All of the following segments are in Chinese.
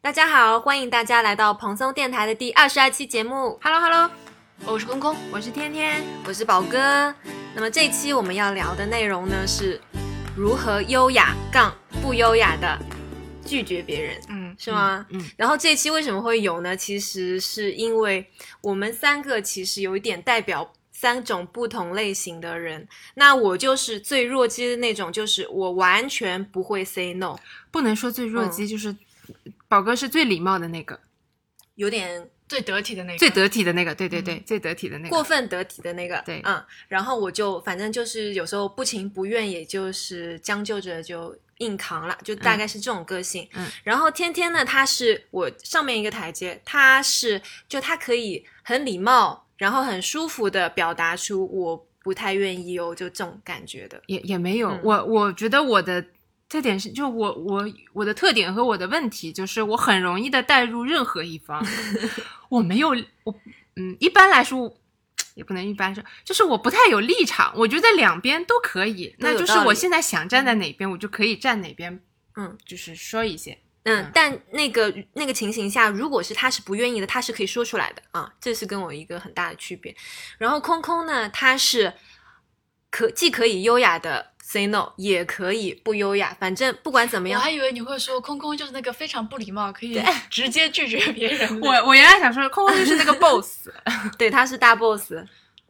大家好，欢迎大家来到蓬松电台的第二十二期节目。Hello Hello，我是空空，我是天天。我是宝哥。那么这一期我们要聊的内容呢是如何优雅杠不优雅的拒绝别人，嗯，是吗？嗯嗯然后这一期为什么会有呢？其实是因为我们三个其实有一点代表三种不同类型的人。那我就是最弱鸡的那种，就是我完全不会 say no，不能说最弱鸡，就是宝哥是最礼貌的那个，有点最得体的那个，最得体的那个，对对对，最得体的那个。过分得体的那个。对嗯，然后我就反正就是有时候不情不愿，也就是将就着就硬扛了，就大概是这种个性。嗯，然后天天呢，他是我上面一个台阶，他是就他可以很礼貌，然后很舒服的表达出我不太愿意哦，就这种感觉的。也也没有，嗯我我觉得我的特点是，就我我我的特点和我的问题就是我很容易的带入任何一方，我没有我嗯，一般来说。也不能一般说，就是我不太有立场，我觉得两边都可以，那就是我现在想站在哪边，我就可以站哪边，嗯，就是说一些。嗯，但那个那个情形下，如果是他是不愿意的，他是可以说出来的啊，这是跟我一个很大的区别。然后空空呢，他是可既可以优雅的 say no，也可以不优雅，反正不管怎么样，我还以为你会说空空就是那个非常不礼貌，可以 直接拒绝别人。我我原来想说，空空就是那个 boss，对他是大 boss，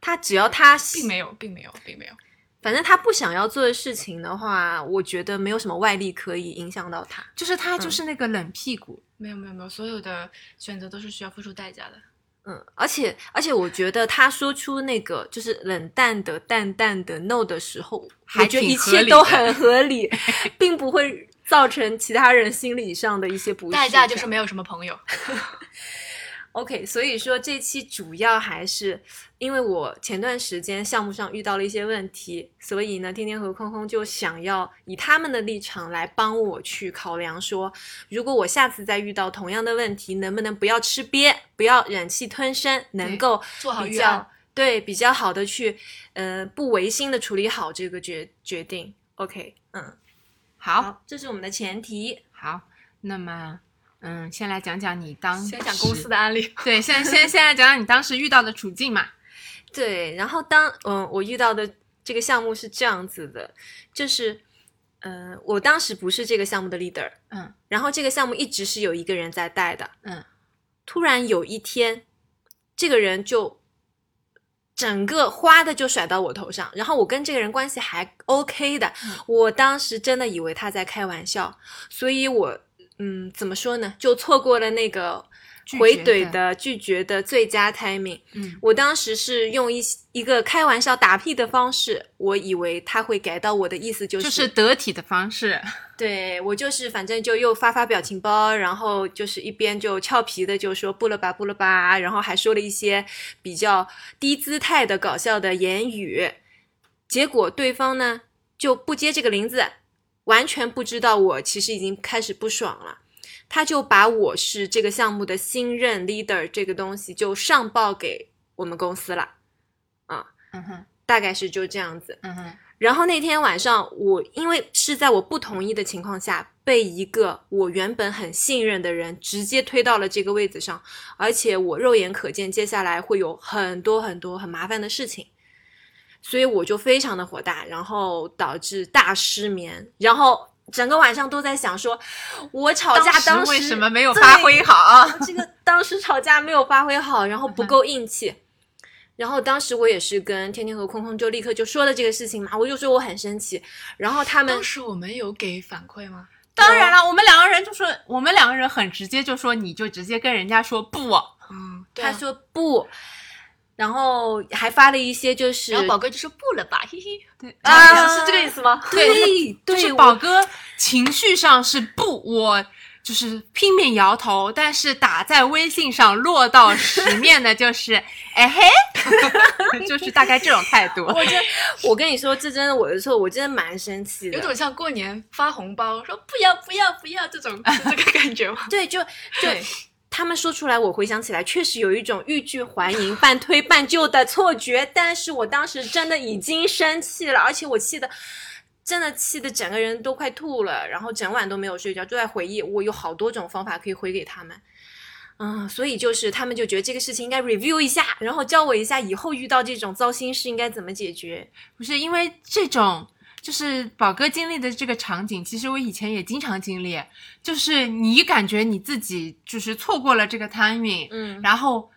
他只要他并没有，并没有，并没有。反正他不想要做的事情的话，我觉得没有什么外力可以影响到他。就是他就是那个冷屁股，没有没有没有，所有的选择都是需要付出代价的。嗯，而且而且，我觉得他说出那个就是冷淡的、淡淡的 no 的时候，还我觉得一切都很合理，并不会造成其他人心理上的一些不适。代价就是没有什么朋友。OK。所以说这期主要还是因为我前段时间项目上遇到了一些问题，所以呢，天天和空空就想要以他们的立场来帮我去考量说，如果我下次再遇到同样的问题，能不能不要吃瘪，不要忍气吞声，能够做好预案。对比较好的去，呃，不违心的处理好这个决决定。OK，嗯，好，这是我们的前提。好，那么，嗯，先来讲讲你当先讲公司的，案例。对，先先先来讲讲你当时遇到的处境嘛。对，然后当嗯我遇到的这个项目是这样子的，就是，呃，我当时不是这个项目的 leader，嗯然后这个项目一直是有一个人在带的，嗯，突然有一天，这个人就整个花的就甩到我头上，然后我跟这个人关系还 OK 的，嗯我当时真的以为他在开玩笑，所以我嗯怎么说呢，就错过了那个回怼的的拒绝的最佳 timing。嗯我当时是用一一个开玩笑打屁的方式，我以为他会改到我的意思就是，就是得体的方式，对我就是反正就又发发表情包，然后就是一边就俏皮的就说不了吧不了吧，然后还说了一些比较低姿态的搞笑的言语，结果对方呢就不接这个林子，完全不知道我其实已经开始不爽了。他就把我是这个项目的新任 leader 这个东西就上报给我们公司了，啊嗯哼大概是就这样子。嗯哼然后那天晚上，我因为是在我不同意的情况下，被一个我原本很信任的人直接推到了这个位子上，而且我肉眼可见接下来会有很多很多很麻烦的事情，所以我就非常的火大，然后导致大失眠，然后整个晚上都在想说，我吵架当时为什么没有发挥好？这个当时吵架没有发挥好，然后不够硬气。然后当时我也是跟天天和空空就立刻就说了这个事情嘛，我就说我很生气。然后他们当时我们有给反馈吗？当然了，我们两个人就说，我们两个人很直接，就说你就直接跟人家说不，嗯。他说不，然后还发了一些就是然后宝哥就说不了吧，嘿嘿。对啊是这个意思吗？对就对是宝哥情绪上是不，我就是拼命摇头，但是打在微信上落到实 面的就是，哎嘿，就是大概这种态度。我真我跟你说，这真的我的错，我真的蛮生气的。有种像过年发红包说不要不要不要这种这个感觉吗？对，就就对他们说出来，我回想起来，确实有一种欲拒还迎、半推半就的错觉。但是我当时真的已经生气了，而且我气的真的气得整个人都快吐了，然后整晚都没有睡觉，就在回忆。我有好多种方法可以回给他们，嗯，所以就是他们就觉得这个事情应该 review 一下，然后教我一下以后遇到这种糟心事应该怎么解决。不是因为这种，就是宝哥经历的这个场景，其实我以前也经常经历，就是你感觉你自己就是错过了这个 timing，嗯然后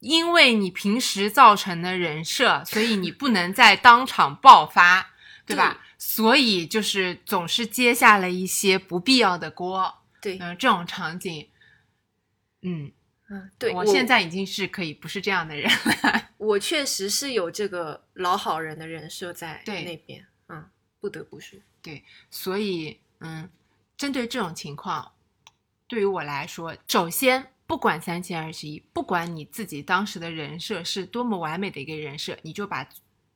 因为你平时造成的人设，所以你不能在当场爆发，对吧？所以就是总是接下了一些不必要的锅，对，嗯、这种场景，嗯，嗯，对我现在已经是可以不是这样的人了，我确实是有这个老好人的人设在对那边，嗯，不得不说，所以，嗯，针对这种情况，对于我来说，首先不管三七二十一，不管你自己当时的人设是多么完美的一个人设，你就把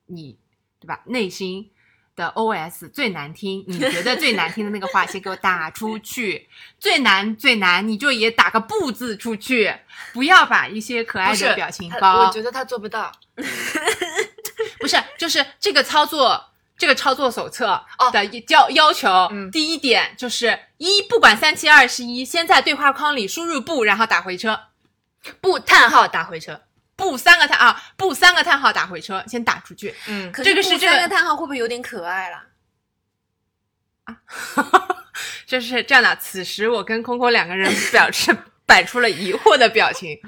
你对吧？内心的 OS 最难听，你觉得最难听的那个话先给我打出去，最难最难，你就也打个不字出去，不要把一些可爱的表情包，我觉得他做不到。不是，就是这个操作，这个操作手册哦的要要求，嗯第一点就是一，不管三七二十一，先在对话框里输入不，然后打回车，不叹号打回车。不三个叹啊，不三个叹号打回车，先打出去。嗯，可这个是这个不三个叹号会不会有点可爱啦？就是这样的。此时我跟空空两个人表示摆出了疑惑的表情，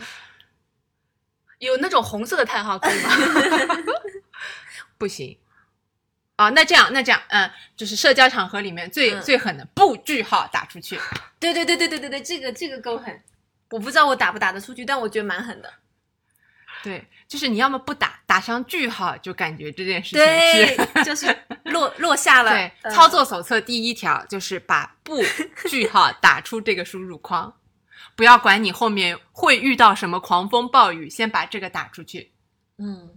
有那种红色的叹号可以吗？不行。啊，那这样，那这样，嗯，就是社交场合里面最、嗯最狠的不句号打出去，对对对对对对对，这个这个够狠，我不知道我打不打得出去，但我觉得蛮狠的。对，就是你要么不打，打上句号，就感觉这件事情对是，就是落落下了。对，嗯操作手册第一条就是把不句号打出这个输入框，不要管你后面会遇到什么狂风暴雨，先把这个打出去。嗯，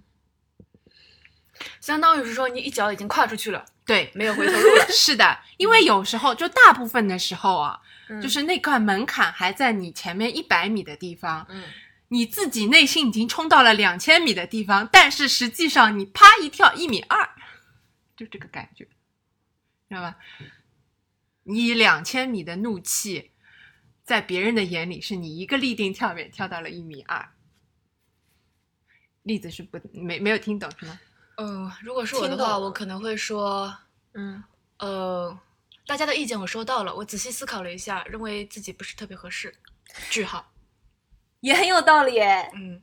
相当于是说你一脚已经跨出去了，对，没有回头路了。是的，因为有时候就大部分的时候啊，嗯就是那块门槛还在你前面一百米的地方，嗯，你自己内心已经冲到了两千米的地方，但是实际上你啪一跳一米二，就这个感觉，知道吧？你两千米的怒气，在别人的眼里是你一个立定跳远跳到了一米二。例子是不没没有听懂是吗？嗯，如果是我的话，我可能会说，嗯呃，大家的意见我收到了，我仔细思考了一下，认为自己不是特别合适。句号。也很有道理诶。嗯，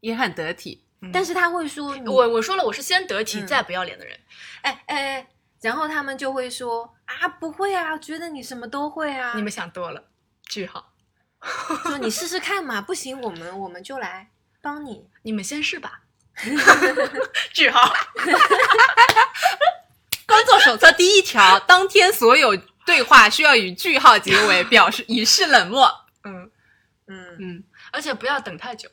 也很得体，嗯但是他会说你我我说了，我是先得体、嗯再不要脸的人。哎哎，哎然后他们就会说啊，不会啊，觉得你什么都会啊。你们想多了。句号。说你 试试看嘛，不行，我们我们就来帮你。你们先试吧。句号。工作手册第一条，当天所有对话需要以句号结尾，表示以示冷漠。嗯，嗯。嗯，而且不要等太久，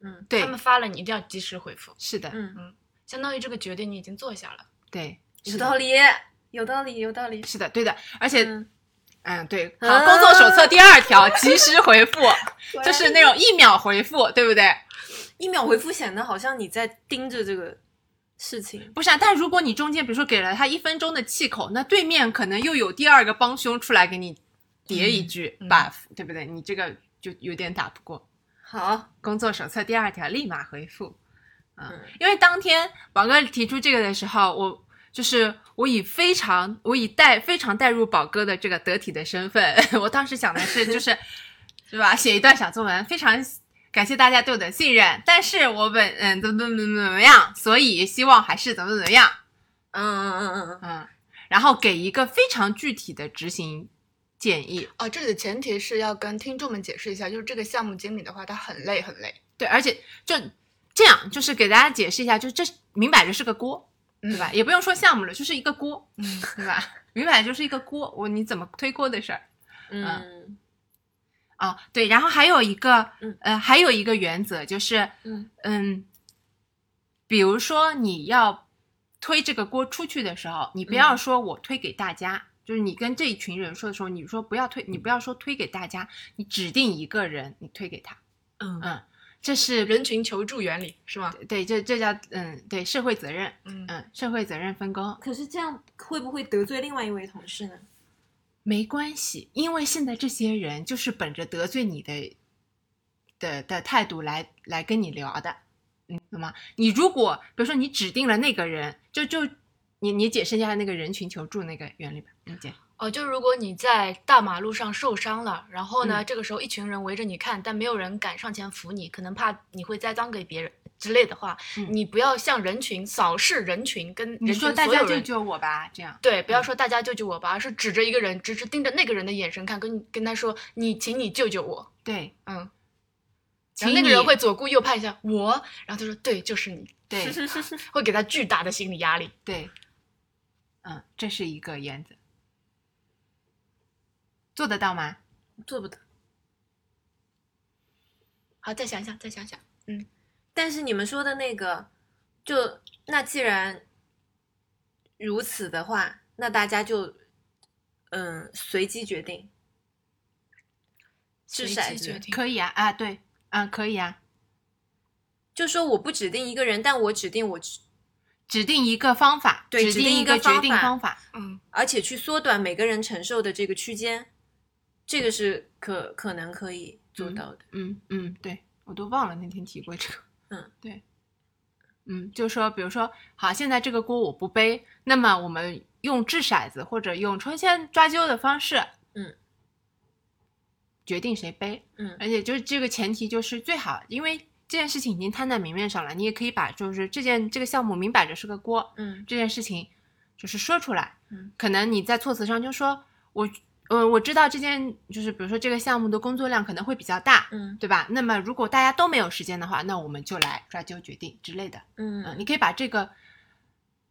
嗯。对。他，们发了你一定要及时回复，是的，嗯。嗯，相当于这个决定你已经做下了。对，有道理，有道理，有道理。是的，对的，而且，嗯，嗯，对，好，啊工作手册第二条，及时回复，就是那种一秒回复，对不对？一秒回复显得好像你在盯着这个事情。不是啊，但如果你中间比如说给了他一分钟的气口，那对面可能又有第二个帮凶出来给你叠一句 buff，、对不对？你这个就有点打不过。好，工作手册第二条，立马回复。啊、嗯因为当天宝哥提出这个的时候，我就是我以非常我以带非常带入宝哥的这个得体的身份，我当时想的是就是 是吧，写一段小作文，非常感谢大家对我的信任，但是我本嗯怎么怎么怎么怎么样，所以希望还是怎么怎么样，嗯嗯嗯嗯嗯，嗯，然后给一个非常具体的执行建议。哦，这里的前提是要跟听众们解释一下，就是这个项目经理的话，他很累很累。对，而且就这样，就是给大家解释一下，就这明摆着是个锅，嗯对吧？也不用说项目了，就是一个锅，嗯，对吧？明摆着就是一个锅，我你怎么推锅的事儿嗯啊？对，然后还有一个，嗯呃，还有一个原则就是，嗯嗯，比如说你要推这个锅出去的时候，你不要嗯说我推给大家。就是你跟这一群人说的时候，你说不要推，你不要说推给大家，你指定一个人，你推给他。嗯嗯，这是人群求助原理是吗？对，这这叫嗯，对社会责任，嗯嗯，社会责任分工可是这样会不会得罪另外一位同事呢？没关系，因为现在这些人就是本着得罪你的的的态度来来跟你聊的，嗯，懂吗？你如果比如说你指定了那个人，就就你你解释一下那个人群求助那个原理吧，你解。哦，就如果你在大马路上受伤了，然后呢，嗯这个时候一群人围着你看，但没有人敢上前扶你，可能怕你会栽赃给别人之类的话，嗯。你不要向人群扫视人群，跟人群你说大家救救我吧，这样。对，不要嗯。说大家救救我吧，而是指着一个人，直直盯着那个人的眼神看，跟跟他说你，请你救救我，对。嗯，然后那个人会左顾右盼一下我，然后他说对，就是你，对。会给他巨大的心理压力。对，嗯，这是一个原则，做得到吗？做不到。好，再想想，再想想，但是你们说的那个，就那既然如此的话，那大家就嗯随机决定，掷随骰子机决定。可以啊，啊，对，啊，可以啊，就说我不指定一个人，但我指定我指，指定一个方法，指对指定一一个决定方法，嗯，而且去缩短每个人承受的这个区间，这个是可可能可以做到的。嗯嗯，对我都忘了那天提过这个。嗯，对，嗯，就说比如说，好，现在这个锅我不背，那么我们用掷骰子或者用抽签抓阄的方式，嗯，决定谁背。嗯。而且就是这个前提就是最好，因为这件事情已经摊在明面上了，你也可以把就是这件这个项目明摆着是个锅，嗯。这件事情就是说出来，嗯，可能你在措辞上就说我，呃，我知道这件就是比如说这个项目的工作量可能会比较大，嗯对吧？那么如果大家都没有时间的话，那我们就来抓阄决定之类的，嗯，嗯你可以把这个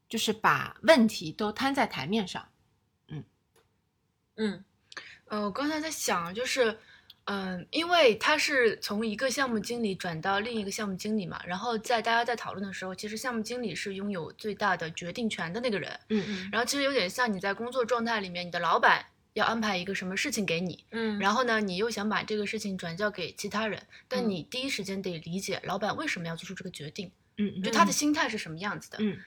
就是把问题都摊在台面上，嗯。呃，我刚才在想，就是，嗯、因为他是从一个项目经理转到另一个项目经理嘛，然后在大家在讨论的时候，其实项目经理是拥有最大的决定权的那个人，嗯嗯。然后其实有点像你在工作状态里面，你的老板要安排一个什么事情给你，嗯，然后呢，你又想把这个事情转交给其他人，但嗯。你第一时间得理解老板为什么要做出这个决定，嗯就他的心态是什么样子的。嗯。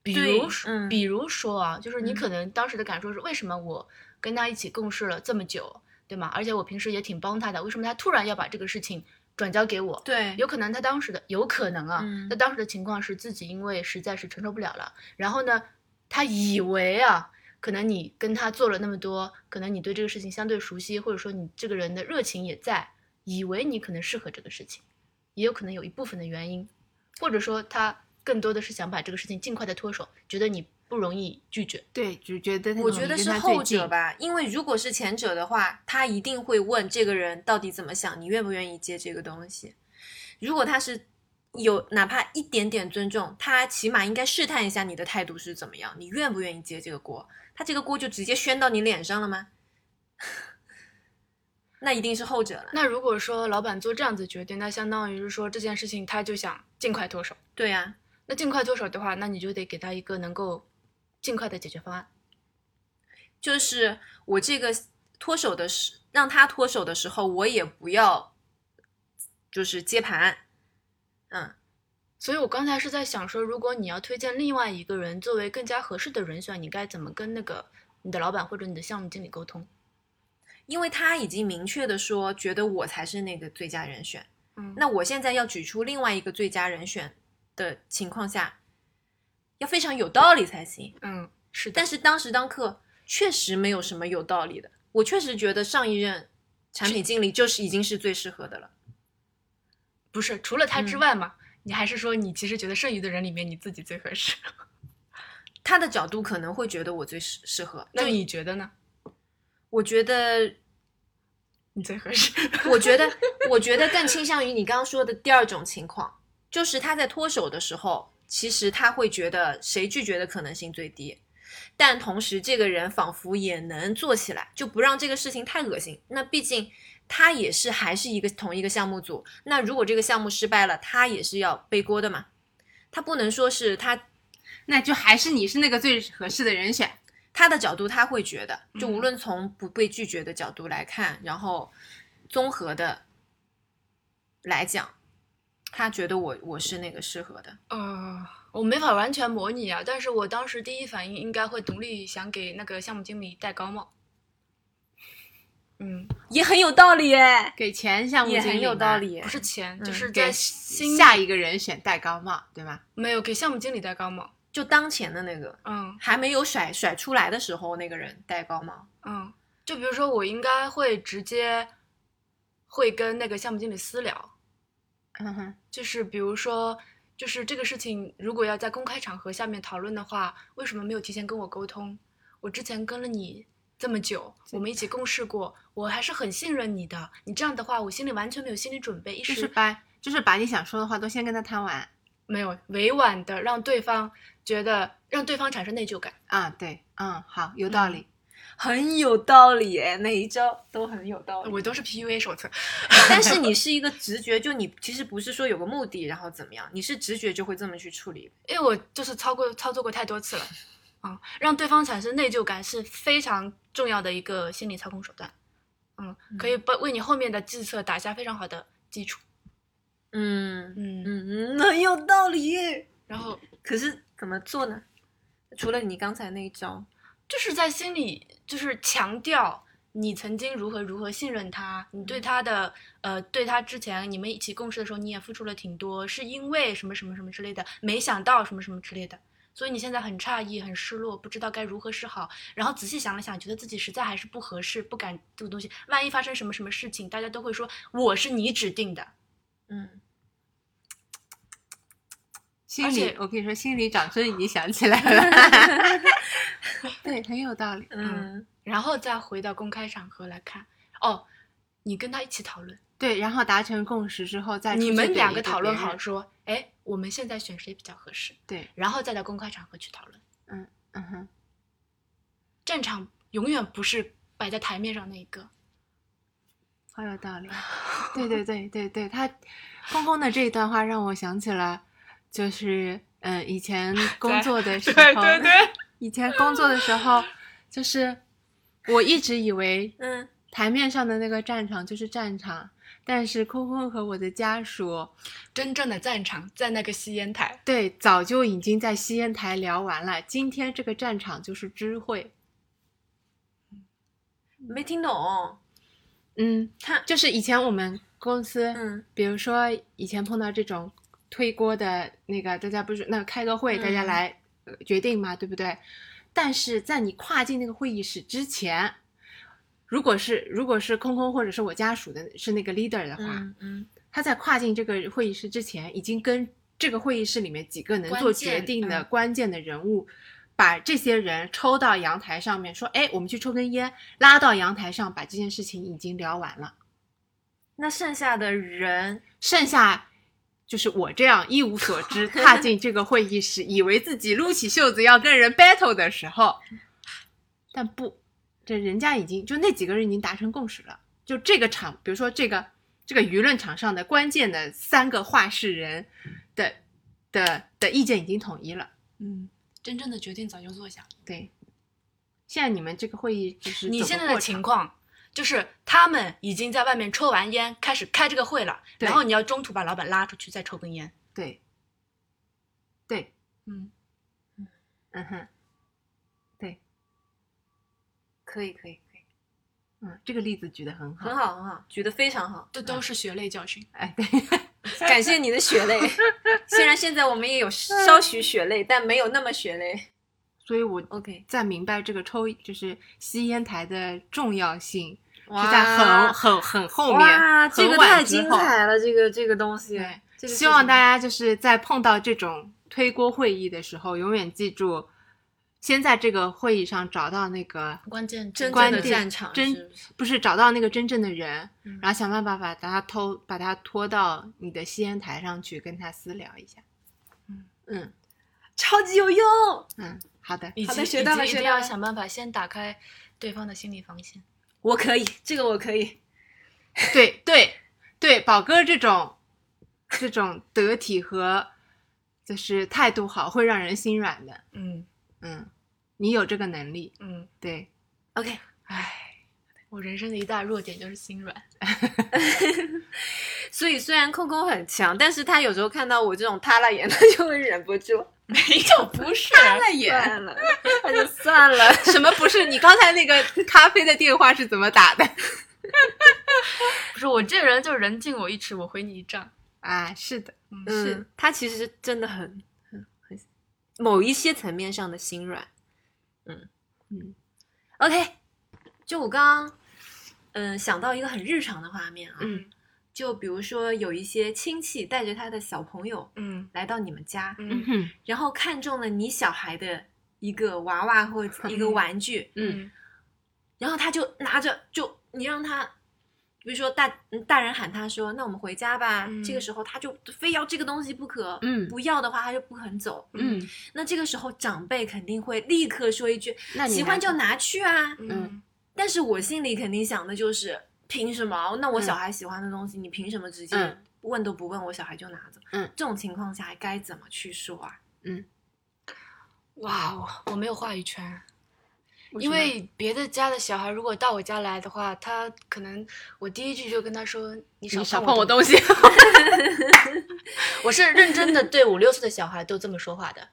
比如说，嗯。比如说啊，就是你嗯。可能当时的感受是，为什么我跟他一起共事了这么久，对吗？而且我平时也挺帮他的，为什么他突然要把这个事情转交给我？对，有可能他当时的有可能啊，嗯。他当时的情况是自己因为实在是承受不了了，然后呢，他以为啊，可能你跟他做了那么多，可能你对这个事情相对熟悉，或者说你这个人的热情也在，以为你可能适合这个事情，也有可能有一部分的原因，或者说他更多的是想把这个事情尽快的脱手，觉得你不容易拒绝。对，就觉得那我觉得是后者，吧，因为如果是前者的话，他一定会问这个人到底怎么想，你愿不愿意接这个东西。如果他是有哪怕一点点尊重，他起码应该试探一下你的态度是怎么样，你愿不愿意接这个锅？他这个锅就直接宣到你脸上了吗？那一定是后者了。那如果说老板做这样子决定，那相当于是说这件事情他就想尽快脱手。对呀、那尽快脱手的话，那你就得给他一个能够尽快的解决方案。就是我这个脱手的时，让他脱手的时候，我也不要就是接盘，嗯，所以我刚才是在想说，如果你要推荐另外一个人作为更加合适的人选，你该怎么跟那个你的老板或者你的项目经理沟通？因为他已经明确的说，觉得我才是那个最佳人选。嗯那我现在要举出另外一个最佳人选的情况下，要非常有道理才行。嗯，是的。但是当时当刻确实没有什么有道理的，我确实觉得上一任产品经理就是已经是最适合的了。不是除了他之嗯外嘛？你还是说你其实觉得剩余的人里面你自己最合适？他的角度可能会觉得我最适适合，那就你觉得呢？我觉得你最合适？我觉得，我觉得更倾向于你刚刚说的第二种情况，就是他在脱手的时候，其实他会觉得谁拒绝的可能性最低，但同时这个人仿佛也能做起来，就不让这个事情太恶心。那毕竟他也是还是一个同一个项目组，那如果这个项目失败了，他也是要背锅的嘛。他不能说是他那就还是你是那个最合适的人选。他的角度，他会觉得，就嗯无论从不被拒绝的角度来看，然后综合的来讲，他觉得我我是那个适合的。呃，我没法完全模拟啊，但是我当时第一反应应该会独立想给那个项目经理戴高帽。嗯，也很有道理耶，给钱项目也很有经理嘛道理。不是钱，嗯就是给在心下一个人选戴高帽，对吗？没有给项目经理戴高帽。就当前的那个嗯还没有甩甩出来的时候，那个人戴高帽。嗯，就比如说我应该会直接会跟那个项目经理私聊，嗯哼，就是比如说，就是这个事情如果要在公开场合下面讨论的话，为什么没有提前跟我沟通？我之前跟了你这么久，我们一起共事过，我还是很信任你的。你这样的话，我心里完全没有心理准备，一时就是把就是把你想说的话都先跟他谈完没有委婉的让对方觉得让对方产生内疚感。啊。对，嗯，好，有道理。很有道理耶，每一招都很有道理。我都是 PUA 手册，但是 你是一个直觉，就你其实不是说有个目的，然后怎么样，你是直觉就会这么去处理。因为我就是操过操作过太多次了，啊、让对方产生内疚感是非常重要的一个心理操控手段，嗯，可以帮为你后面的计策打下非常好的基础，嗯嗯，嗯嗯，很有道理。然后可是怎么做呢？除了你刚才那一招，就是在心里就是强调你曾经如何如何信任他，你对他的呃对他之前你们一起共事的时候你也付出了挺多，是因为什么什么什么之类的，没想到什么什么之类的。所以你现在很诧异、很失落，不知道该如何是好。然后仔细想了想，觉得自己实在还是不合适，不敢这个东西。万一发生什么什么事情，大家都会说我是你指定的。嗯，心里，我跟你说，心里掌声已经响起来了。对，很有道理。嗯然后再回到公开场合来看，哦，你跟他一起讨论，对，然后达成共识之后再你们两个讨论好，说，哎，我们现在选谁比较合适，对，然后再到公开场合去讨论。嗯嗯哼，战场永远不是摆在台面上那一个。好有道理。对对对对对，他空空的这一段话让我想起了，就是嗯，以前 工作的时候，对对对，以前工作的时候，就是我一直以为嗯台面上的那个战场就是战场，但是空空和我的家属真正的战场在那个吸烟台。对早就已经在吸烟台聊完了，今天这个战场就是知会。没听懂。嗯，他就是以前我们公司，嗯比如说以前碰到这种推锅的那个，大家不是那个开个会，嗯大家来、呃决定嘛，对不对？但是在你跨进那个会议室之前，如果是如果是空空或者是我家属的是那个 leader 的话，嗯嗯他在跨进这个会议室之前，已经跟这个会议室里面几个能做决定的嗯关键的人物，把这些人抽到阳台上面，说：“哎，我们去抽根烟。”拉到阳台上，把这件事情已经聊完了。那剩下的人，剩下就是我这样一无所知，踏进这个会议室，以为自己撸起袖子要跟人 battle 的时候，但不，这人家已经就那几个人已经达成共识了。就这个场，比如说这个这个舆论场上的关键的三个话事人的的的意见已经统一了。嗯，真正的决定早就做下。对，现在你们这个会议就是你现在的情况就是他们已经在外面抽完烟，开始开这个会了，然后你要中途把老板拉出去再抽根烟。对，对，嗯，嗯哼，对，可以可以可以，嗯，这个例子举得很好，很好很好，举得非常好，这都是血泪教训。哎，对。感谢你的血泪。虽然现在我们也有稍许血泪，但没有那么血泪。所以我 OK，在明白这个抽就是吸烟台的重要性，是在很很很后面，哇，这很个太精。彩了，这个这个东西。对，希望大家家就是在碰到这种推锅会议的时候，永远记住，先在这个会议上找到那个关键真关键正的战场真不是找到那个真正的人，嗯然后想办法把他偷把他拖到你的吸烟台上去，跟他私聊一下。嗯嗯超级有用。嗯，好的，好的学到了一定要学到了想办法先打开对方的心理防线。我可以，这个我可以。对对对，宝哥这种这种得体和就是态度好，会让人心软的。嗯嗯，你有这个能力，嗯，对，OK，唉，我人生的一大弱点就是心软。所以虽然空空很强，但是他有时候看到我这种塌了眼，他 就会忍不住没有，不是塌，了眼，算了，那就算了。什么不是？你刚才那个咖啡的电话是怎么打的？不是我这人就是人敬我一尺，我回你一丈。啊，是的，嗯，嗯，他其实真的很很很某一些层面上的心软。嗯。嗯，OK，就我刚刚嗯想到一个很日常的画面啊，嗯。就比如说有一些亲戚带着他的小朋友嗯来到你们家，嗯嗯哼然后看中了你小孩的一个娃娃或者一个玩具，嗯。然后他就拿着，就你让他，比如说大嗯大人喊他说：“那我们回家吧。嗯这个时候他就非要这个东西不可，嗯不要的话他就不肯走。嗯，那这个时候长辈肯定会立刻说一句那：“你喜欢就拿拿去啊。嗯但是我心里肯定想的就是：凭什么？那我嗯小孩喜欢的东西，你凭什么直接嗯问都不问，我小孩就拿走？嗯，这种情况下该怎么去说啊？嗯哇哦，我没有话语权。因为别的家的小孩如果到我家来的话，他可能我第一句就跟他说：“你少碰我东西。我是认真的对五六岁的小孩都这么说话的，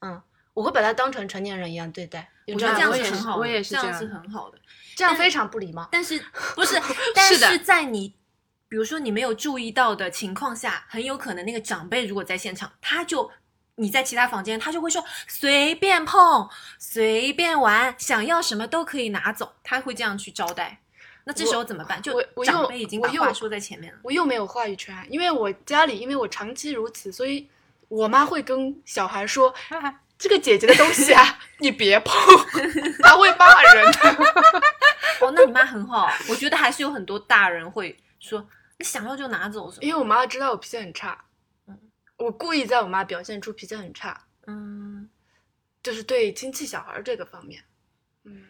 嗯，我会把他当成成年人一样对待。我觉得这样我也是是很好的，我也是这这样是很好的。这样非常不礼貌。但是不是？但是在你比如说你没有注意到的情况下，很有可能那个长辈如果在现场，他就你在其他房间，他就会说随便碰、随便玩，想要什么都可以拿走，他会这样去招待。那这时候怎么办？就长辈已经把我又话说在前面了。我又没有话语权，因为我家里因为我长期如此，所以我妈会跟小孩说：“这个姐姐的东西啊，你别碰，她会骂人的。哦，那你妈很好，我觉得还是有很多大人会说你想要就拿走什”么。因为我妈知道我脾气很差，嗯我故意在我妈表现出脾气很差，嗯，就是对亲戚小孩这个方面，嗯，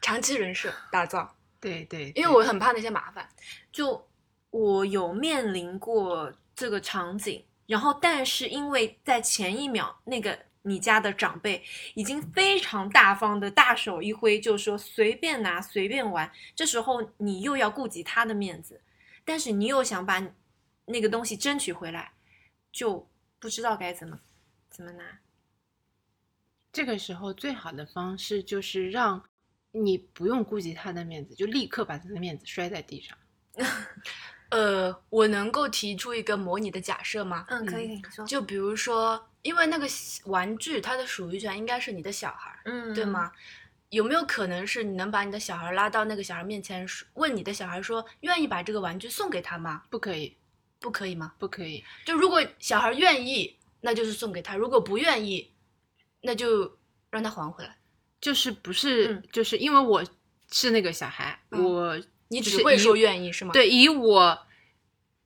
长期人设打造，对对，因为我很怕那些麻烦。就我有面临过这个场景，然后但是因为在前一秒那个你家的长辈已经非常大方的大手一挥，就说随便拿随便玩，这时候你又要顾及他的面子，但是你又想把那个东西争取回来，就不知道该怎么怎么拿。这个时候最好的方式就是让你不用顾及他的面子，就立刻把他的面子摔在地上。呃，我能够提出一个模拟的假设吗？嗯，可以，嗯你说，就比如说，因为那个玩具它的属于权应该是你的小孩儿，嗯，对？吗？有没有可能是你能把你的小孩拉到那个小孩面前，说问你的小孩说，愿意把这个玩具送给他吗？不可以，不可以吗？不可以。就如果小孩愿意，那就是送给他；如果不愿意，那就让他还回来。就是不是，嗯就是因为我是那个小孩，嗯我你只会说愿意是吗？，对，以我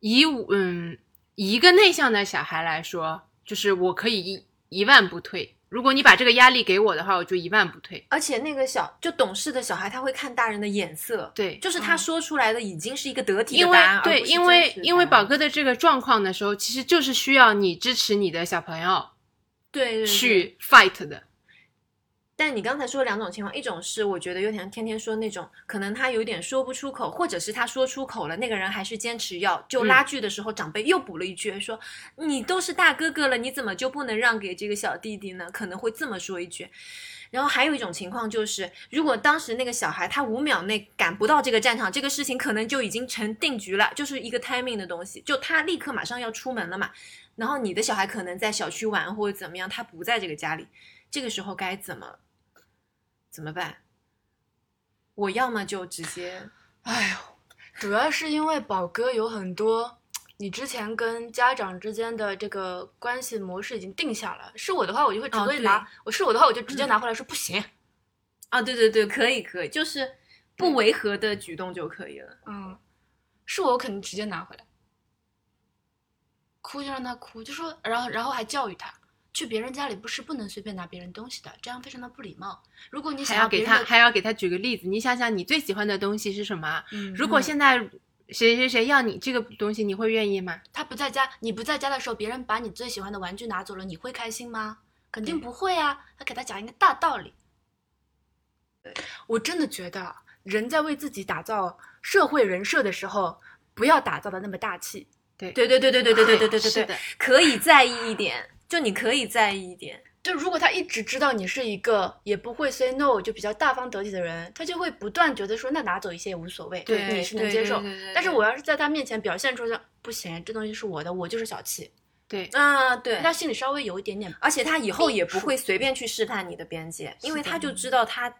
以我嗯一个内向的小孩来说，就是我可以一一万不退。如果你把这个压力给我的话，我就一万不退。而且那个小就懂事的小孩，他会看大人的眼色，对，就是他嗯说出来的已经是一个得体的答案，而对，不是因为因为宝哥的这个状况的时候，其实就是需要你支持你的小朋友对对对去 fight 的。但你刚才说两种情况，一种是我觉得有点天天说那种，可能他有点说不出口，或者是他说出口了，那个人还是坚持要，就嗯拉锯的时候，长辈又补了一句说：“你都是大哥哥了，你怎么就不能让给这个小弟弟呢？”可能会这么说一句。然后还有一种情况就是，如果当时那个小孩他五秒内赶不到这个战场，这个事情可能就已经成定局了，就是一个 timing 的东西，就他立刻马上要出门了嘛。然后你的小孩可能在小区玩或者怎么样，他不在这个家里，这个时候该怎么怎么办？我要么就直接，哎呦，主要是因为宝哥有很多。你之前跟家长之间的这个关系模式已经定下了，是我的话，我就会直接拿；我是我的话，我就直接拿回来说不行。啊，对对对，可以可以，就是不违和的举动就可以了。嗯，是我，我肯定直接拿回来。哭就让他哭，就说，然后然后还教育他，去别人家里不是不能随便拿别人东西的，这样非常的不礼貌。如果你想还要给他，还要给他举个例子。你想想，你最喜欢的东西是什么？嗯如果嗯现在谁谁谁要你这个东西，你会愿意吗？他不在家，你不在家的时候，别人把你最喜欢的玩具拿走了，你会开心吗？肯定不会啊。他给他讲一个大道理。我真的觉得人在为自己打造社会人设的时候，不要打造的那么大气。对对对对对对对对对对对对，可以在意一点，就你可以在意一点。就如果他一直知道你是一个也不会 say no 就比较大方得体的人，他就会不断觉得说那拿走一些也无所谓，对你是能接受。但是我要是在他面前表现出的不行，这东西是我的，我就是小气，对，啊，对，他心里稍微有一点点而且他以后也不会随便去试探你的边界，因为他就知道他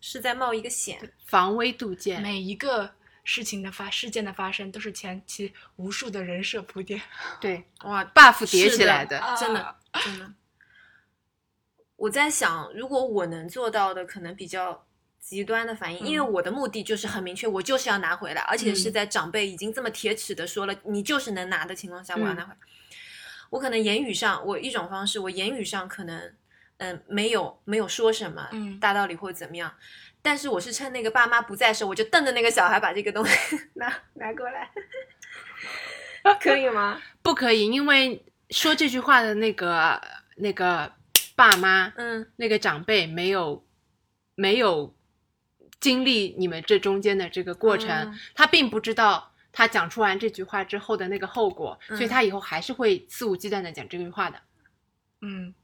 是在冒一个险。防微杜渐。每一个事情的发事件的发生都是前期无数的人设铺垫。对 哇，，buff 叠起来的。啊真的真的。我在想，如果我能做到的，可能比较极端的反应，因为嗯我的目的就是很明确，我就是要拿回来，而且是嗯在长辈已经这么铁齿的说了，你就是能拿的情况下，我要嗯拿回来。我可能言语上，我一种方式，我言语上可能，嗯，没有没有说什么嗯。大道理或者怎么样，但是我是趁那个爸妈不在时候，我就瞪着那个小孩把这个东西 拿拿过来，可以吗？不可以，因为说这句话的那个那个爸妈，嗯。那个长辈没有没有经历你们这中间的这个过程，嗯他并不知道他讲出完这句话之后的那个后果，嗯所以他以后还是会肆无忌惮的讲这句话的。嗯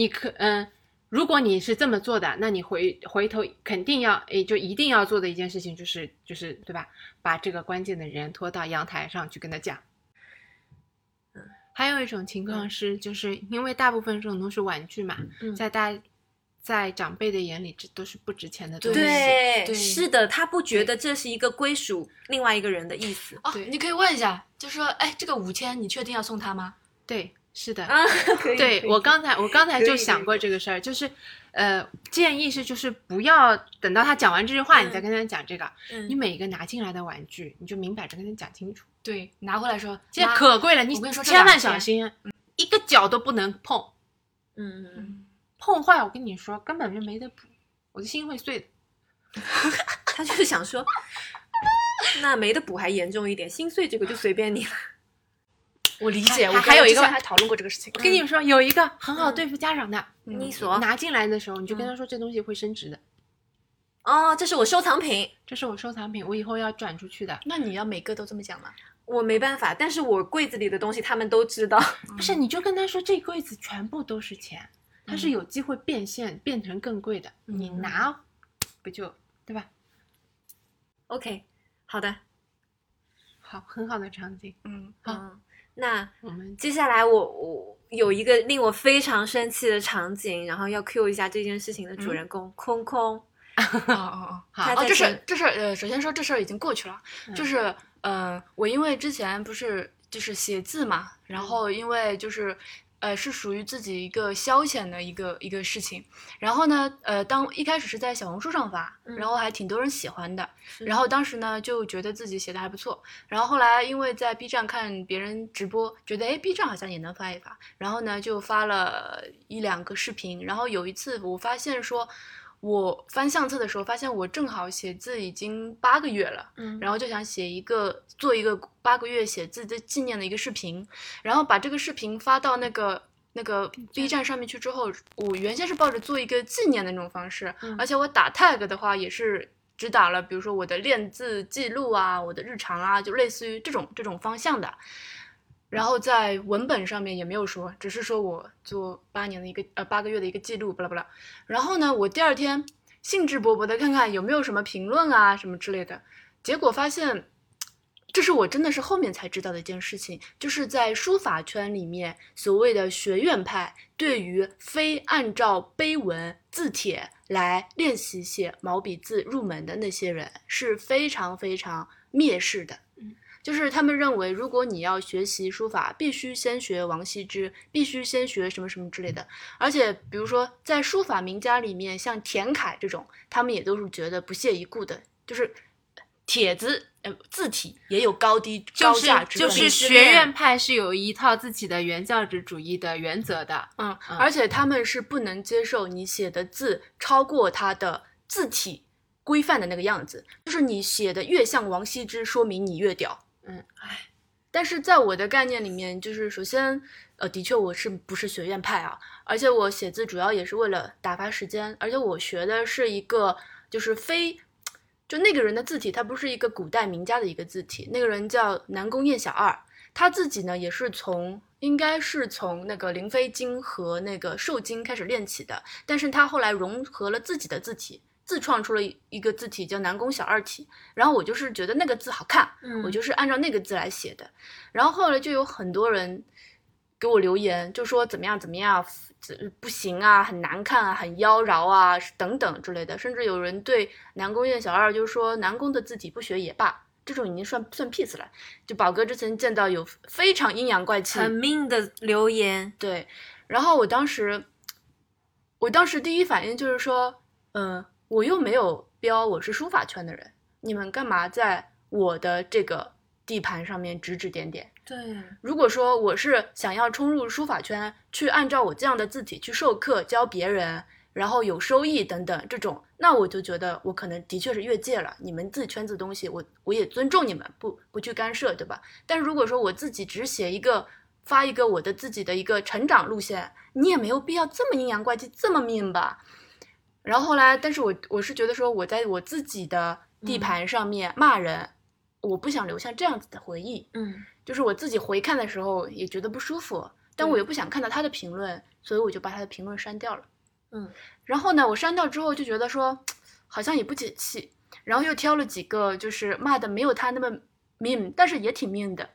你可嗯、如果你是这么做的，那你回回头肯定要，诶，就一定要做的一件事情就是就是对吧？把这个关键的人拖到阳台上去跟他讲。嗯还有一种情况是，就是因为大部分这种都是玩具嘛，嗯在大在长辈的眼里，这都是不值钱的东西。对，对是的，他不觉得这是一个归属另外一个人的意思哦对，你可以问一下，就说，哎，这个五千你确定要送他吗？对，是的。啊。对我刚才我刚才就想过这个事儿，就是呃，建议是就是不要等到他讲完这句话，嗯你再跟他讲这个。嗯你每一个拿进来的玩具，你就明摆着跟他讲清楚。对，拿过来说，现在可贵了，你我跟你说千万小心，一个脚都不能碰，嗯嗯嗯碰坏我跟你说根本就没得补，我的心会碎的。他就是想说，那没得补还严重一点，心碎这个就随便你了。我理解，我还有一个还讨论过这个事情。我跟你们说，有一个很好嗯对付家长的，嗯你锁拿进来的时候你就跟他说这东西会升值的，哦，这是我收藏品，这是我收藏品，我以后要转出去的。那你要每个都这么讲吗？我没办法，但是我柜子里的东西他们都知道。不是，你就跟他说这柜子全部都是钱，它是嗯有机会变现变成更贵的，你嗯拿不就对吧？OK，好的，好，很好的场景。嗯，好嗯，那接下来我我有一个令我非常生气的场景，然后要 cue 一下这件事情的主人公、空空。哦哦哦。好哦，这事这事儿呃，首先说这事儿已经过去了，就是呃，我因为之前不是就是写字嘛，然后因为就是呃是属于自己一个消遣的一个一个事情，然后呢呃当一开始是在小红书上发，嗯然后还挺多人喜欢的，是。然后当时呢就觉得自己写的还不错，然后后来因为在 B 站看别人直播，觉得哎 B 站好像也能发一发，然后呢就发了一两个视频，然后有一次我发现说。我翻相册的时候，发现我正好写字已经八个月了，嗯。然后就想写一个做一个八个月写字的纪念的一个视频，然后把这个视频发到那个那个 B 站。上面去之后，我原先是抱着做一个纪念的那种方式，嗯。而且我打 tag 的话也是只打了，比如说我的练字记录啊，我的日常啊，就类似于这种这种方向的。然后在文本上面也没有说，只是说我做八年的一个呃八个月的一个记录，巴拉巴拉。然后呢，我第二天兴致勃勃的看看有没有什么评论啊什么之类的，结果发现，这是我真的是后面才知道的一件事情，就是在书法圈里面，所谓的学院派对于非按照碑文字帖来练习写毛笔字入门的那些人是非常非常蔑视的。就是他们认为，如果你要学习书法，必须先学王羲之，必须先学什么什么之类的。而且，比如说在书法名家里面，像田楷这种，他们也都是觉得不屑一顾的，就是帖子呃字体也有高低就是高下之分。就是学院派是有一套自己的原教旨主义的原则的，嗯，嗯而且他们是不能接受你写的字超过他的字体规范的那个样子，就是你写的越像王羲之，说明你越屌。嗯，唉，但是在我的概念里面，就是首先，呃，的确我是不是学院派啊？而且我写字主要也是为了打发时间，而且我学的是一个就是非就那个人的字体，他不是一个古代名家的一个字体，那个人叫南宫燕小二，他自己呢也是从应该是从那个灵飞经和那个瘦经开始练起的，但是他后来融合了自己的字体，自创出了一一个字体叫南宫小二体，然后我就是觉得那个字好看，嗯。我就是按照那个字来写的，然后后来就有很多人给我留言，就说怎么样怎么样，不行啊，很难看啊，很妖娆啊，等等之类的，甚至有人对南宫燕小二就说南宫的字体不学也罢，这种已经算算 peace 了。就宝哥之前见到有非常阴阳怪气，很命的留言，对，然后我当时，我当时第一反应就是说，嗯、我又没有标我是书法圈的人，你们干嘛在我的这个地盘上面指指点点？对，如果说我是想要冲入书法圈，去按照我这样的字体去授课教别人，然后有收益等等这种，那我就觉得我可能的确是越界了。你们自己圈子的东西，我我也尊重你们，不不去干涉，对吧？但如果说我自己只写一个发一个我的自己的一个成长路线，你也没有必要这么阴阳怪气，这么命吧。然后后来，但是我我是觉得说我在我自己的地盘上面骂人，我不想留下这样子的回忆。嗯就是我自己回看的时候也觉得不舒服，但我又不想看到他的评论，所以我就把他的评论删掉了。嗯，然后呢，我删掉之后就觉得说，好像也不解气，然后又挑了几个就是骂的没有他那么 mean，但是也挺 mean 的，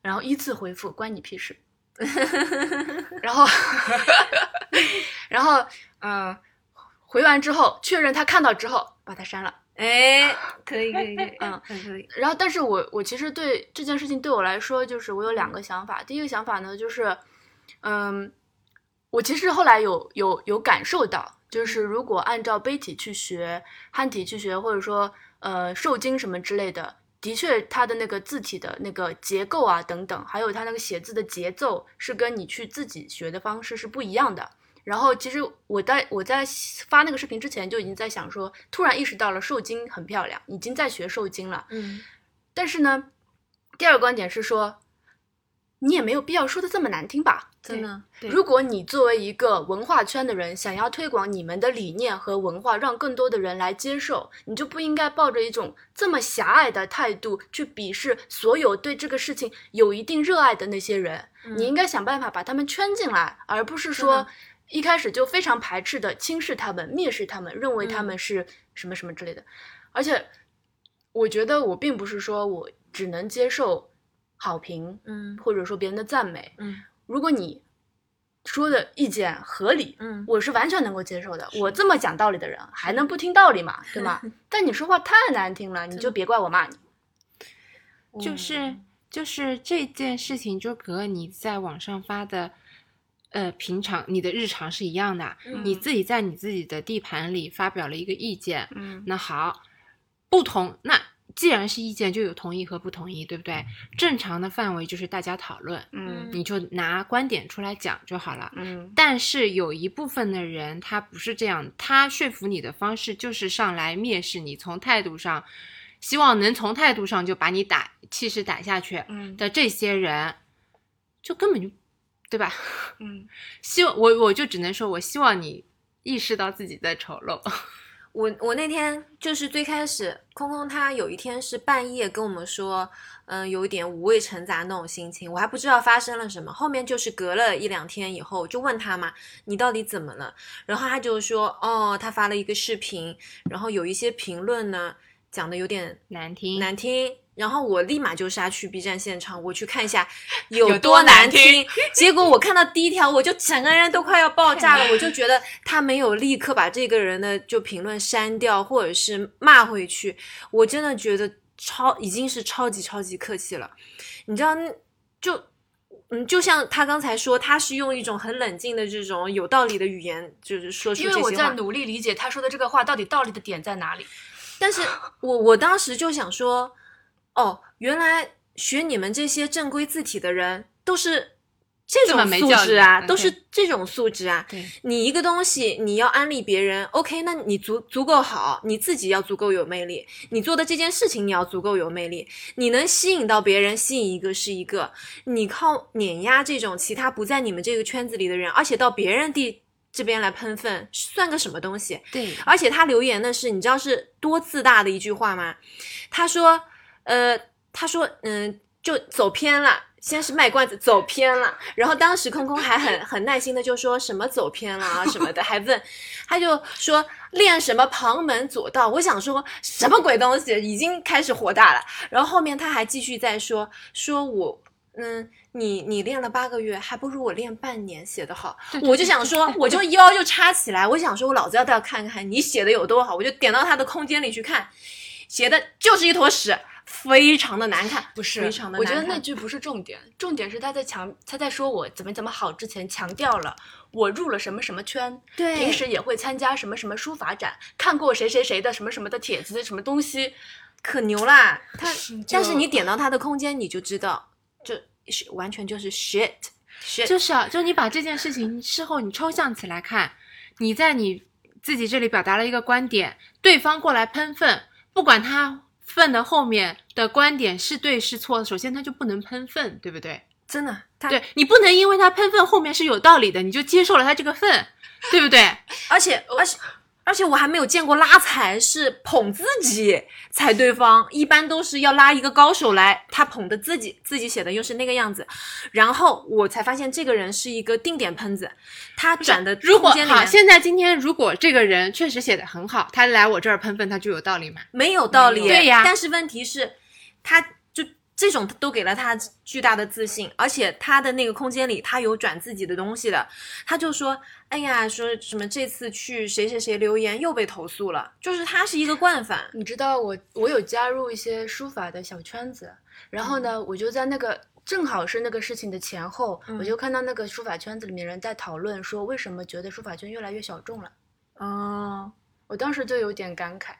然后依次回复关你屁事。然后，然后，嗯、回完之后确认他看到之后，把他删了。哎，可以可以可以，嗯很可以，然后，但是我我其实对这件事情对我来说，就是我有两个想法。第一个想法呢，就是，嗯，我其实后来有有有感受到，就是如果按照碑体去学、汉体去学，或者说呃受经什么之类的，的确它的那个字体的那个结构啊等等，还有它那个写字的节奏，是跟你去自己学的方式是不一样的。然后其实我在我在发那个视频之前就已经在想说，突然意识到了受精很漂亮，已经在学受精了。嗯但是呢，第二个观点是说，你也没有必要说的这么难听吧？真的，如果你作为一个文化圈的人，想要推广你们的理念和文化，让更多的人来接受，你就不应该抱着一种这么狭隘的态度去鄙视所有对这个事情有一定热爱的那些人。你应该想办法把他们圈进来，而不是说的一开始就非常排斥的轻视他们、蔑视他们，认为他嗯们是什么什么之类的。而且，我觉得我并不是说我只能接受好评，嗯或者说别人的赞美。嗯如果你说的意见合理，嗯，我是完全能够接受的。我这么讲道理的人，还能不听道理吗？对吗？但你说话太难听了，你就别怪我骂你。就是就是这件事情，就和你在网上发的，呃，平常你的日常是一样的。嗯你自己在你自己的地盘里发表了一个意见，嗯那好，不同那既然是意见，就有同意和不同意，对不对？正常的范围就是大家讨论，嗯你就拿观点出来讲就好了。嗯但是有一部分的人他不是这样，他说服你的方式就是上来蔑视你，从态度上，希望能从态度上就把你打气势打下去嗯的这些人，就根本就，对吧？嗯希望我我就只能说，我希望你意识到自己的丑陋。我我那天就是最开始，空空他有一天是半夜跟我们说，嗯，有一点五味陈杂那种心情，我还不知道发生了什么。后面就是隔了一两天以后，就问他嘛，你到底怎么了？然后他就说，哦，他发了一个视频，然后有一些评论呢讲的有点难听，难听，然后我立马就杀去 B 站现场，我去看一下 有有多难难听结果我看到第一条，我就整个人都快要爆炸了，我就觉得他没有立刻把这个人的就评论删掉，或者是骂回去，我真的觉得超已经是超级超级客气了，你知道就。嗯，就像他刚才说，他是用一种很冷静的这种有道理的语言，就是说出因这些话。为我在努力理解他说的这个话到底道理的点在哪里。但是我我当时就想说，哦，原来学你们这些正规字体的人都是这种素质啊，嗯都是这种素质啊。对，你一个东西你要安利别人，OK，那你足足够好，你自己要足够有魅力，你做的这件事情你要足够有魅力，你能吸引到别人，吸引一个是一个，你靠碾压这种其他不在你们这个圈子里的人，而且到别人地这边来喷粪，算个什么东西？对，而且他留言的是，你知道是多自大的一句话吗？他说，呃，他说，嗯，就走偏了。先是卖关子走偏了，然后当时空空还很很耐心的就说什么走偏了啊什么的，还问，他就说练什么旁门左道。我想说什么鬼东西，已经开始火大了。然后后面他还继续在说，说我，嗯，你你练了八个月，还不如我练半年写的好。我就想说，我就腰就插起来，我想说我老子要都要看看你写的有多好，我就点到他的空间里去看，写的就是一坨屎。非常的难看，不是，非常的我觉得那句不是重点，重点是他在强，他在说我怎么怎么好之前强调了我入了什么什么圈，对，平时也会参加什么什么书法展，看过谁谁谁的什么什么的帖子，什么东西，可牛啦！他，但是你点到他的空间，你就知道，这是完全就是 shit，shit，就是啊，就你把这件事情事后你抽象起来看，你在你自己这里表达了一个观点，对方过来喷粪，不管他。粪的后面的观点是对是错，首先他就不能喷粪，对不对？真的，对你不能因为他喷粪后面是有道理的，你就接受了他这个粪，对不对？而且，而且。而且我还没有见过拉踩是捧自己踩对方，一般都是要拉一个高手来，他捧的自己，自己写的又是那个样子，然后我才发现这个人是一个定点喷子，他转的如果好，现在今天如果这个人确实写的很好，他来我这儿喷粪，他就有道理吗？没有道理，对呀。但是问题是，他。这种都给了他巨大的自信，而且他的那个空间里，他有转自己的东西的。他就说：“哎呀，说什么这次去谁谁谁留言又被投诉了。”就是他是一个惯犯。你知道我我有加入一些书法的小圈子，然后呢，我就在那个正好是那个事情的前后，我就看到那个书法圈子里面人在讨论说，为什么觉得书法圈越来越小众了？哦，我当时就有点感慨，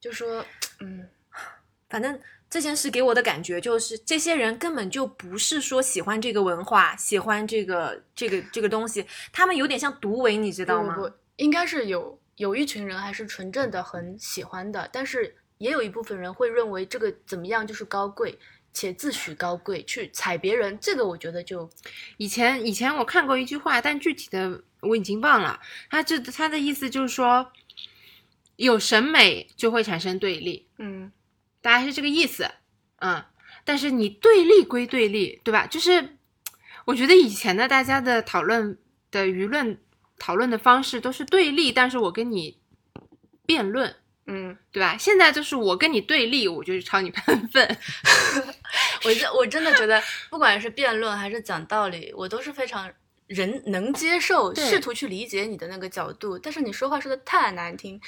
就说，嗯，反正。这件事给我的感觉就是，这些人根本就不是说喜欢这个文化，喜欢这个这个这个东西，他们有点像独唯，你知道吗？不，应该是有有一群人还是纯正的很喜欢的，但是也有一部分人会认为这个怎么样就是高贵，且自诩高贵去踩别人，这个我觉得就以前以前我看过一句话，但具体的我已经忘了，他这他的意思就是说，有审美就会产生对立，嗯。大概是这个意思，嗯，但是你对立归对立，对吧？就是我觉得以前的大家的讨论的舆论讨论的方式都是对立，但是我跟你辩论，嗯，对吧？现在就是我跟你对立，我就朝你 喷粪。我真我真的觉得，不管是辩论还是讲道理，我都是非常。人能接受，试图去理解你的那个角度，但是你说话说的太难听，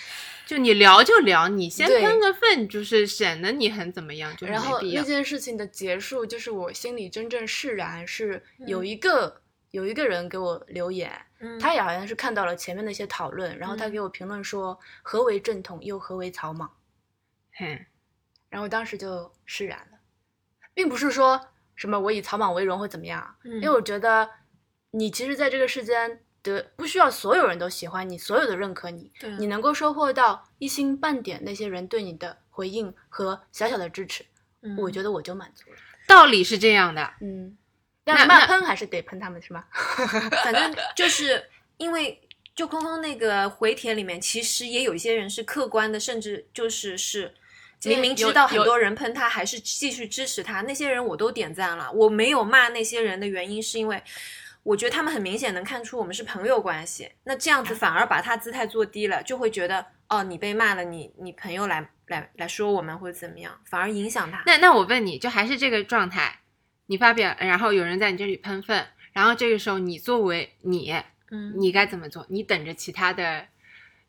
就你聊就聊，你先喷个粪，就是显得你很怎么样，就然后那件事情的结束，就是我心里真正释然，是有一个有一个人给我留言，他也好像是看到了前面的一些讨论，然后他给我评论说何为正统，又何为草莽，哼，然后当时就释然了，并不是说什么我以草莽为荣或怎么样，因为我觉得。你其实，在这个世间的不需要所有人都喜欢你，所有的认可你，你能够收获到一星半点那些人对你的回应和小小的支持，我觉得我就满足了。道理是这样的，嗯，那骂喷还是得喷他们是吗？反正就是因为就空空那个回帖里面，其实也有一些人是客观的，甚至就是是明明知道很多人喷他，还是继续支持他。那些人我都点赞了，我没有骂那些人的原因是因为。我觉得他们很明显能看出我们是朋友关系，那这样子反而把他姿态做低了，就会觉得哦，你被骂了，你你朋友来来来说我们或者怎么样，反而影响他。那那我问你就还是这个状态，你发表，然后有人在你这里喷粪，然后这个时候你作为你，嗯，你该怎么做？你等着其他的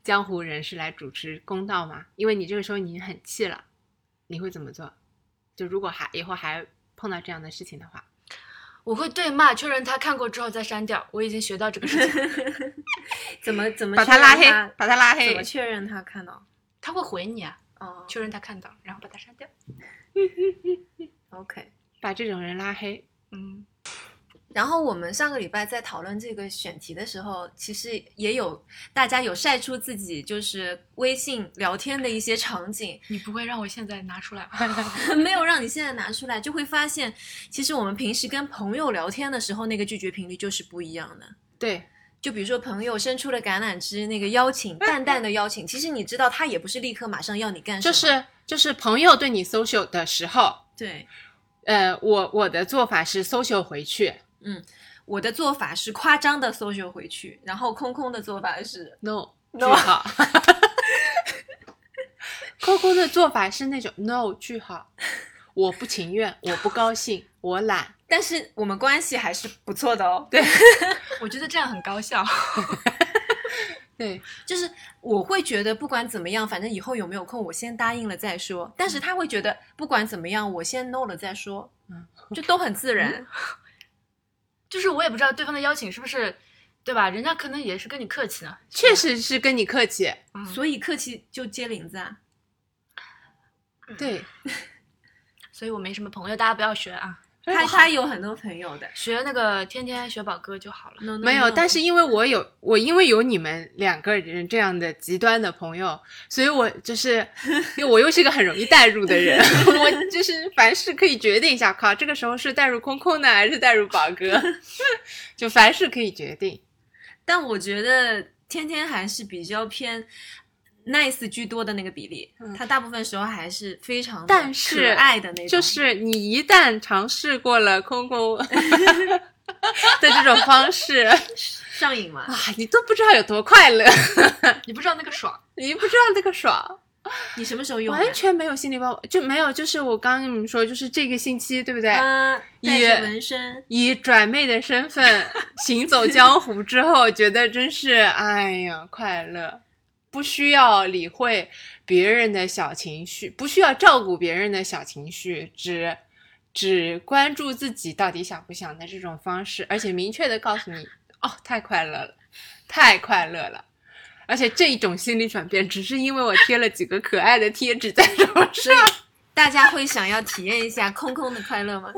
江湖人士来主持公道吗？因为你这个时候你很气了，你会怎么做？就如果还以后还碰到这样的事情的话。我会对骂，确认他看过之后再删掉。我已经学到这个事情。怎么怎么把他拉黑？把他拉黑？怎么确认他看到？他会回你啊。哦。确认他看到，然后把他删掉。OK，把这种人拉黑。嗯。然后我们上个礼拜在讨论这个选题的时候，其实也有大家有晒出自己就是微信聊天的一些场景。你不会让我现在拿出来吧？没有让你现在拿出来，就会发现，其实我们平时跟朋友聊天的时候，那个拒绝频率就是不一样的。对。就比如说朋友伸出了橄榄枝，那个邀请，淡淡的邀请，其实你知道他也不是立刻马上要你干什么，就是就是朋友对你 social 的时候，对。呃，我我的做法是 social 回去我的做法是夸张的 social 回去，然后空空的做法是，no 句 No 号。空空的做法是那种 no 句号，我不情愿，我不高兴，我懒。但是我们关系还是不错的哦。对 我觉得这样很高效。对，就是我会觉得不管怎么样，反正以后有没有空，我先答应了再说。但是他会觉得不管怎么样，我先 no 了再说，嗯，就都很自然。就是我也不知道对方的邀请是不是，对吧？人家可能也是跟你客气呢。确实是跟你客气。嗯所以客气就接领子啊。对，所以我没什么朋友，大家不要学啊，他他有很多朋友的，学那个天天学宝哥就好了。no, no, 没有但是因为我有我因为有你们两个人这样的极端的朋友，所以我就是因为我又是一个很容易代入的人，我就是凡事可以决定一下，靠，这个时候是代入空空呢，还是代入宝哥，就凡事可以决定。但我觉得天天还是比较偏 nice 居多的那个比例，嗯他大部分时候还是非常但是可爱的那种，就是你一旦尝试过了空空 的这种方式上瘾嘛。啊，你都不知道有多快乐，你不知道那个爽，你不知道那个爽。你什么时候用？完全没有心理包，就没有，就是我刚刚跟你们说，就是这个星期，对不对？嗯，带也着纹身，以拽妹的身份行走江湖之后，觉得真是哎呀快乐，不需要理会别人的小情绪，不需要照顾别人的小情绪，只只关注自己到底想不想的这种方式，而且明确的告诉你，哦，太快乐了，太快乐了。而且这一种心理转变，只是因为我贴了几个可爱的贴纸在手上。大家会想要体验一下空空的快乐吗？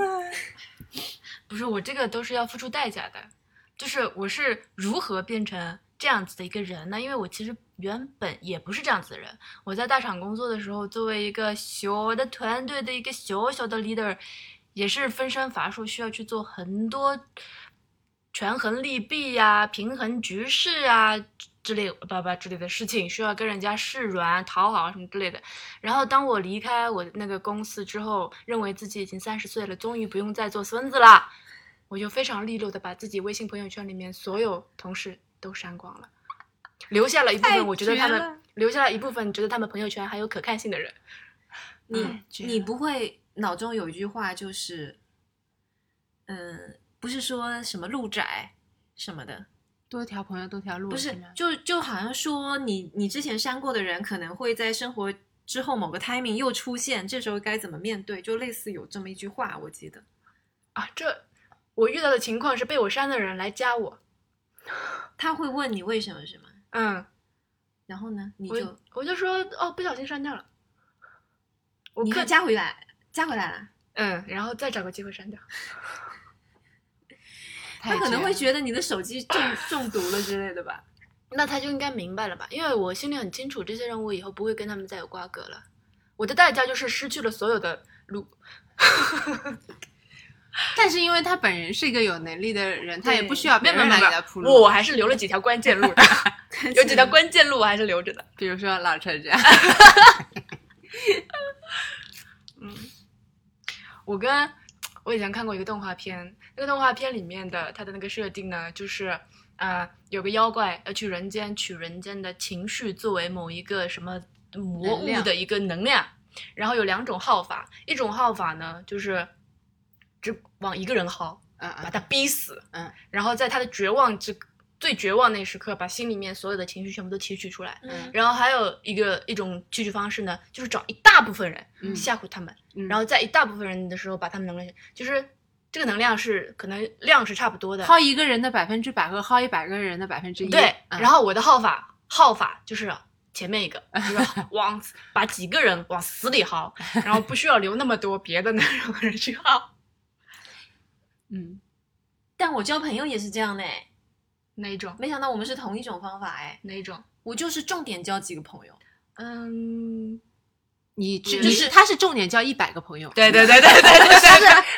不是我这个都是要付出代价的。就是我是如何变成这样子的一个人呢？因为我其实原本也不是这样子的人。我在大厂工作的时候，作为一个小的团队的一个小小的 leader，也是分身乏术，需要去做很多权衡利弊呀、平衡局势啊之类叭叭之类的事情，需要跟人家示软、讨好什么之类的。然后当我离开我那个公司之后，认为自己已经三十岁了，终于不用再做孙子了，我就非常利落的把自己微信朋友圈里面所有同事都删光了，留下了一部分我觉得他们留下了一部分觉得他们朋友圈还有可看性的人。你嗯你不会脑中有一句话就是，嗯，不是说什么路窄什么的，多条朋友多条路，不是，就就好像说你你之前删过的人，可能会在生活之后某个 timing 又出现，这时候该怎么面对？就类似有这么一句话，我记得。啊，这我遇到的情况是被我删的人来加我，他会问你为什么是吗？嗯，然后呢，你就我就说哦，不小心删掉了，我你可加回来，加回来了。嗯，然后再找个机会删掉。他可能会觉得你的手机中中毒了之类的吧？那他就应该明白了吧？因为我心里很清楚，这些人我以后不会跟他们再有瓜葛了。我的代价就是失去了所有的路。但是因为他本人是一个有能力的人，他也不需要别没有没有没有人来给他铺路。我还是留了几条关键路的，有几条关键路我还是留着的。比如说老陈这样，我跟我以前看过一个动画片，那个动画片里面的它的那个设定呢，就是呃有个妖怪要去人间取人间的情绪作为某一个什么魔物的一个能量，然后有两种耗法，一种耗法呢就是只往一个人薅，嗯嗯，把他逼死，嗯，然后在他的绝望之最绝望那时刻，把心里面所有的情绪全部都提取出来。嗯，然后还有一个一种提取方式呢，就是找一大部分人、嗯吓唬他们，嗯然后在一大部分人的时候把他们能量，就是这个能量是可能量是差不多的，薅一个人的百分之百和薅一百个人的百分之一。对。嗯然后我的号法号法就是前面一个，就是往把几个人往死里薅，然后不需要留那么多别的那种人去薅。嗯，但我交朋友也是这样的哎，哪一种？没想到我们是同一种方法哎。哪一种？我就是重点交几个朋友，嗯，你只嗯你是他是重点交一百个朋友，对对对 对对对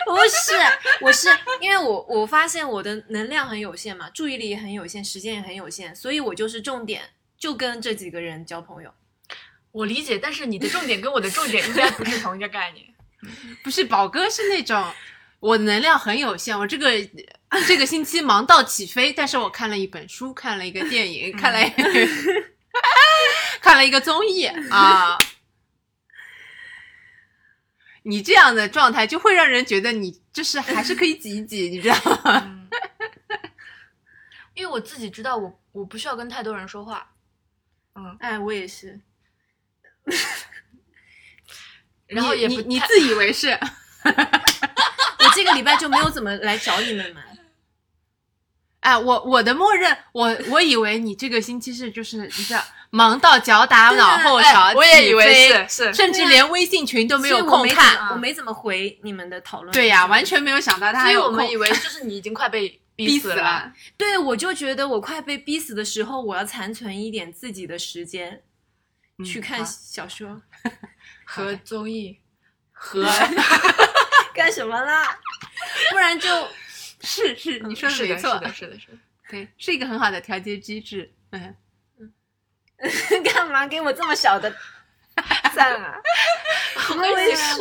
不是不是，我是因为我我发现我的能量很有限嘛，注意力也很有限，时间也很有限，所以我就是重点就跟这几个人交朋友。我理解，但是你的重点跟我的重点应该不是同一个概念。不是宝哥是那种我能量很有限，我这个这个星期忙到起飞，但是我看了一本书，看了一个电影，看了 看了一个综艺啊。你这样的状态就会让人觉得你就是还是可以挤一挤，你知道吗？嗯，因为我自己知道我我不需要跟太多人说话，嗯，哎，我也是，然后也不你你你自以为是，个礼拜就没有怎么来找你们嘛。哎，我我的默认，我我以为你这个星期是就是你知道忙到脚打脑后哎勺，我也以为是是甚至连微信群都没有空看。我没怎么回你们的讨论。对呀、完全没有想到他还有所以我们空以为就是你已经快被 逼死了。了。对，我就觉得我快被逼死的时候，我要残存一点自己的时间，嗯去看好小说。和综艺和 干什么啦？不然就 是是，你说的是的，没错，是的，是的，是的。对，是一个很好的调节机制。嗯，干嘛给我这么小的赞啊？我很我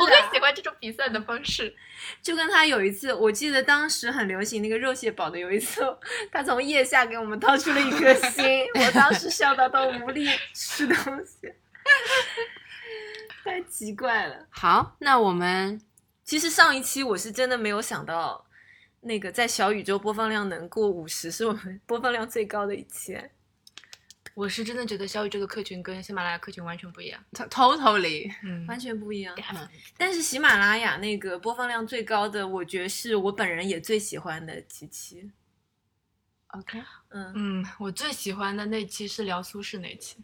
很喜欢这种比赛的方式。就跟他有一次，我记得当时很流行那个肉蟹堡的，有一次他从腋下给我们掏出了一颗心，我当时笑到都无力吃东西，太奇怪了。好，那我们其实上一期我是真的没有想到，那个在小宇宙播放量能过五十，是我们播放量最高的一期。我是真的觉得小宇宙的客群跟喜马拉雅客群完全不一样。totally 嗯完全不一样。嗯但是喜马拉雅那个播放量最高的，我觉得是我本人也最喜欢的几期。OK，嗯，嗯，我最喜欢的那期是聊苏轼那期，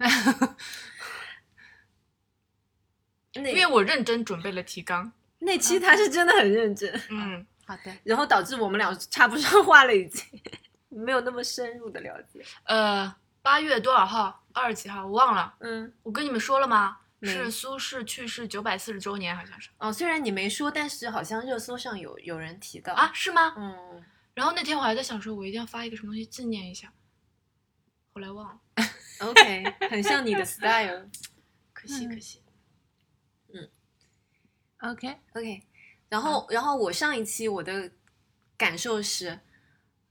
因为我认真准备了提纲。那期他是真的很认真，嗯，好的，然后导致我们俩插不上话了，已经没有那么深入的了解。呃，八月多少号？二十几号？我忘了。嗯，我跟你们说了吗？是苏轼去世九百四十周年，好像是哦，虽然你没说，但是好像热搜上有有人提到啊，。是吗？嗯，然后那天我还在想说，我一定要发一个什么东西纪念一下，后来忘了，OK，很像你的 style。可惜嗯可惜。OK，OK，然后然后我上一期我的感受是，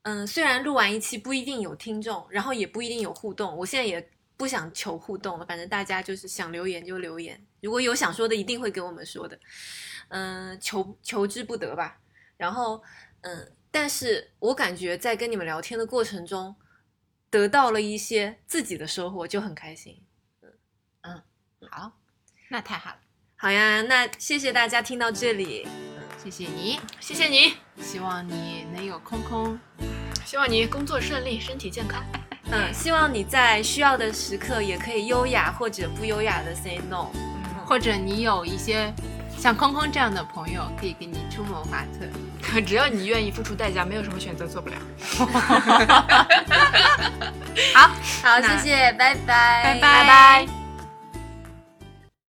嗯，虽然录完一期不一定有听众，然后也不一定有互动，我现在也不想求互动了，反正大家就是想留言就留言，如果有想说的，一定会给我们说的，嗯，求求之不得吧。然后嗯，但是我感觉在跟你们聊天的过程中，得到了一些自己的收获，就很开心。嗯嗯。好，那太好了，好呀，那谢谢大家听到这里，谢谢你，谢谢你，希望你能有空空。希望你工作顺利，身体健康。嗯，希望你在需要的时刻也可以优雅或者不优雅的 say no。或者你有一些像空空这样的朋友，可以给你出谋划策。只要你愿意付出代价，没有什么选择做不了。好，好谢谢，拜拜，拜拜拜拜。